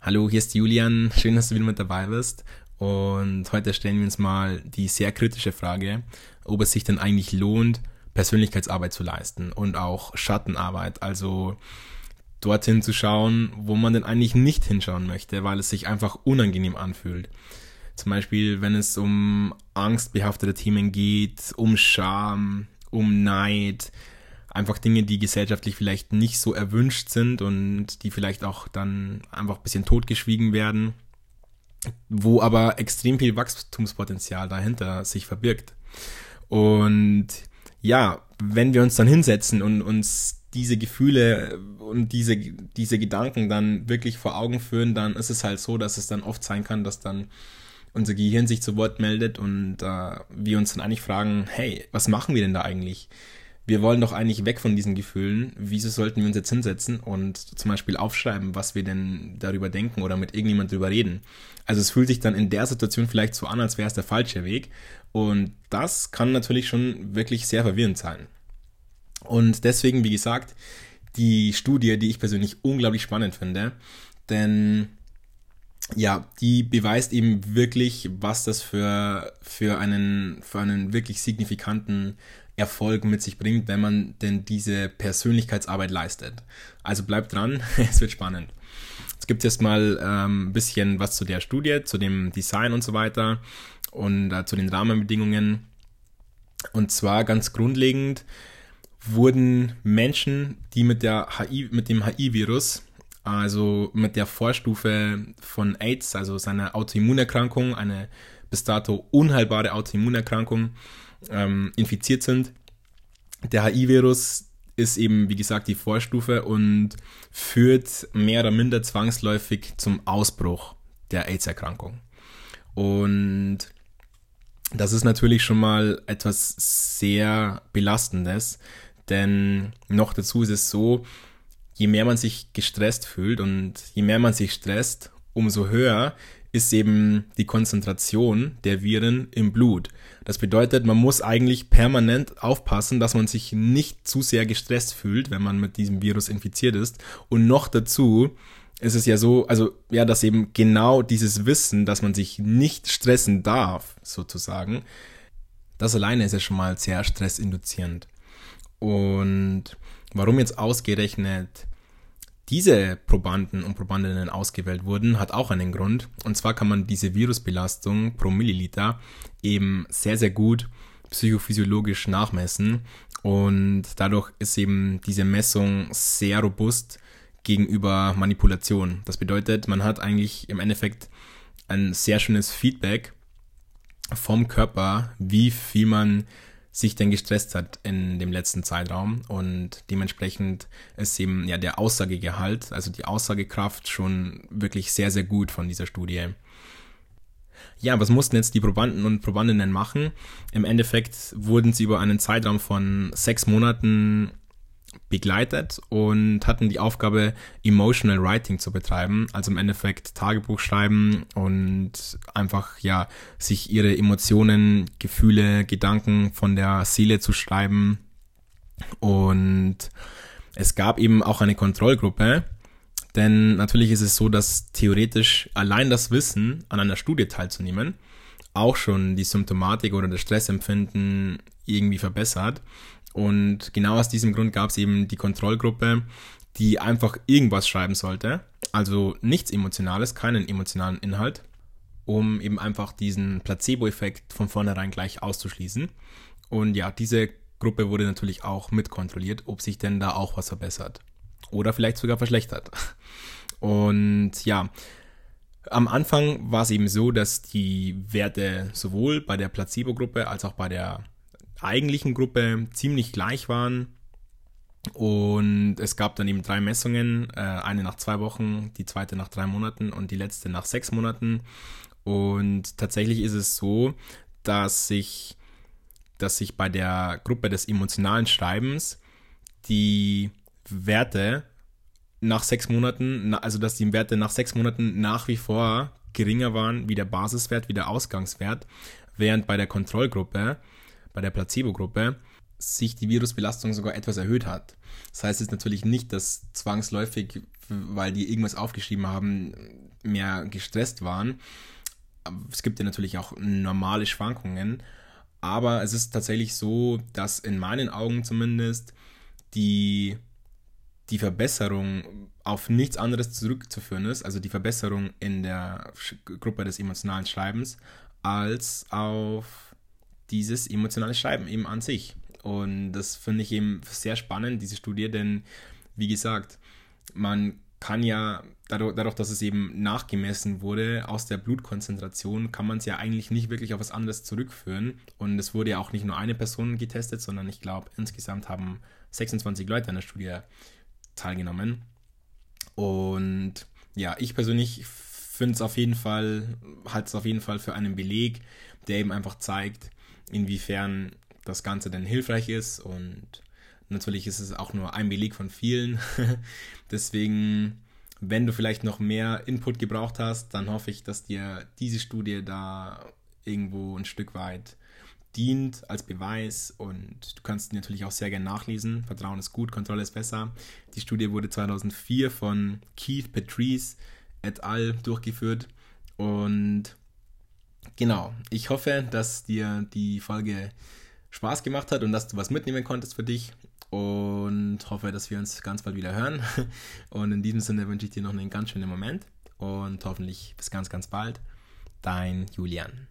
Hallo, hier ist Julian. Schön, dass du wieder mit dabei bist. Und heute stellen wir uns mal die sehr kritische Frage, ob es sich denn eigentlich lohnt, Persönlichkeitsarbeit zu leisten und auch Schattenarbeit, also dorthin zu schauen, wo man denn eigentlich nicht hinschauen möchte, weil es sich einfach unangenehm anfühlt. Zum Beispiel, wenn es um angstbehaftete Themen geht, um Scham, um Neid, einfach Dinge, die gesellschaftlich vielleicht nicht so erwünscht sind und die vielleicht auch dann einfach ein bisschen totgeschwiegen werden, wo aber extrem viel Wachstumspotenzial dahinter sich verbirgt. Und ja, wenn wir uns dann hinsetzen und uns diese Gefühle und diese, diese Gedanken dann wirklich vor Augen führen, dann ist es halt so, dass es dann oft sein kann, dass dann unser Gehirn sich zu Wort meldet und äh, wir uns dann eigentlich fragen, hey, was machen wir denn da eigentlich? Wir wollen doch eigentlich weg von diesen Gefühlen. Wieso sollten wir uns jetzt hinsetzen und zum Beispiel aufschreiben, was wir denn darüber denken oder mit irgendjemand darüber reden? Also es fühlt sich dann in der Situation vielleicht so an, als wäre es der falsche Weg. Und das kann natürlich schon wirklich sehr verwirrend sein. Und deswegen, wie gesagt, die Studie, die ich persönlich unglaublich spannend finde, denn ja, die beweist eben wirklich, was das für, für, einen, für einen wirklich signifikanten Erfolg mit sich bringt, wenn man denn diese Persönlichkeitsarbeit leistet. Also bleibt dran, es wird spannend. Es gibt jetzt mal ähm, ein bisschen was zu der Studie, zu dem Design und so weiter und äh, zu den Rahmenbedingungen. Und zwar ganz grundlegend wurden Menschen, die mit, der HI, mit dem HIV-Virus also mit der Vorstufe von AIDS, also seiner Autoimmunerkrankung, eine bis dato unheilbare Autoimmunerkrankung, ähm, infiziert sind. Der HIV-Virus ist eben, wie gesagt, die Vorstufe und führt mehr oder minder zwangsläufig zum Ausbruch der AIDS-Erkrankung. Und das ist natürlich schon mal etwas sehr Belastendes, denn noch dazu ist es so, je mehr man sich gestresst fühlt und je mehr man sich stresst, umso höher ist eben die Konzentration der Viren im Blut. Das bedeutet, man muss eigentlich permanent aufpassen, dass man sich nicht zu sehr gestresst fühlt, wenn man mit diesem Virus infiziert ist. Und noch dazu ist es ja so, also ja, dass eben genau dieses Wissen, dass man sich nicht stressen darf, sozusagen, das alleine ist ja schon mal sehr stressinduzierend. Und warum jetzt ausgerechnet diese Probanden und Probandinnen ausgewählt wurden, hat auch einen Grund. Und zwar kann man diese Virusbelastung pro Milliliter eben sehr, sehr gut psychophysiologisch nachmessen. Und dadurch ist eben diese Messung sehr robust gegenüber Manipulation. Das bedeutet, man hat eigentlich im Endeffekt ein sehr schönes Feedback vom Körper, wie viel man sich denn gestresst hat in dem letzten Zeitraum und dementsprechend ist eben ja der Aussagegehalt, also die Aussagekraft schon wirklich sehr, sehr gut von dieser Studie. Ja, was mussten jetzt die Probanden und Probandinnen machen? Im Endeffekt wurden sie über einen Zeitraum von sechs Monaten begleitet und hatten die Aufgabe, Emotional Writing zu betreiben, also im Endeffekt Tagebuch schreiben und einfach ja sich ihre Emotionen, Gefühle, Gedanken von der Seele zu schreiben. Und es gab eben auch eine Kontrollgruppe, denn natürlich ist es so, dass theoretisch allein das Wissen, an einer Studie teilzunehmen, auch schon die Symptomatik oder das Stressempfinden irgendwie verbessert. Und genau aus diesem Grund gab es eben die Kontrollgruppe, die einfach irgendwas schreiben sollte. Also nichts Emotionales, keinen emotionalen Inhalt, um eben einfach diesen Placebo-Effekt von vornherein gleich auszuschließen. Und ja, diese Gruppe wurde natürlich auch mitkontrolliert, ob sich denn da auch was verbessert. Oder vielleicht sogar verschlechtert. Und ja, am Anfang war es eben so, dass die Werte sowohl bei der Placebo-Gruppe als auch bei der eigentlichen Gruppe ziemlich gleich waren. Und es gab dann eben drei Messungen, äh, eine nach zwei Wochen, die zweite nach drei Monaten und die letzte nach sechs Monaten. Und tatsächlich ist es so, dass sich, dass sich bei der Gruppe des emotionalen Schreibens die Werte nach sechs Monaten, also dass die Werte nach sechs Monaten nach wie vor geringer waren wie der Basiswert, wie der Ausgangswert, während bei der Kontrollgruppe bei der Placebo-Gruppe sich die Virusbelastung sogar etwas erhöht hat. Das heißt jetzt natürlich nicht, dass zwangsläufig, weil die irgendwas aufgeschrieben haben, mehr gestresst waren. Es gibt ja natürlich auch normale Schwankungen, aber es ist tatsächlich so, dass in meinen Augen zumindest die, die Verbesserung auf nichts anderes zurückzuführen ist, also die Verbesserung in der Gruppe des emotionalen Schreibens, als auf dieses emotionale Schreiben eben an sich. Und das finde ich eben sehr spannend, diese Studie, denn wie gesagt, man kann ja, dadurch, dadurch, dass es eben nachgemessen wurde, aus der Blutkonzentration, kann man es ja eigentlich nicht wirklich auf was anderes zurückführen. Und es wurde ja auch nicht nur eine Person getestet, sondern ich glaube, insgesamt haben 26 Leute an der Studie teilgenommen. Und ja, ich persönlich finde es auf jeden Fall, halte es auf jeden Fall für einen Beleg, der eben einfach zeigt, inwiefern das Ganze denn hilfreich ist und natürlich ist es auch nur ein Beleg von vielen. Deswegen, wenn du vielleicht noch mehr Input gebraucht hast, dann hoffe ich, dass dir diese Studie da irgendwo ein Stück weit dient als Beweis und du kannst natürlich auch sehr gerne nachlesen. Vertrauen ist gut, Kontrolle ist besser. Die Studie wurde 2004 von Keith Patrice et al. durchgeführt und genau, ich hoffe, dass dir die Folge Spaß gemacht hat und dass du was mitnehmen konntest für dich und hoffe, dass wir uns ganz bald wieder hören. Und in diesem Sinne wünsche ich dir noch einen ganz schönen Moment und hoffentlich bis ganz, ganz bald. Dein Julian.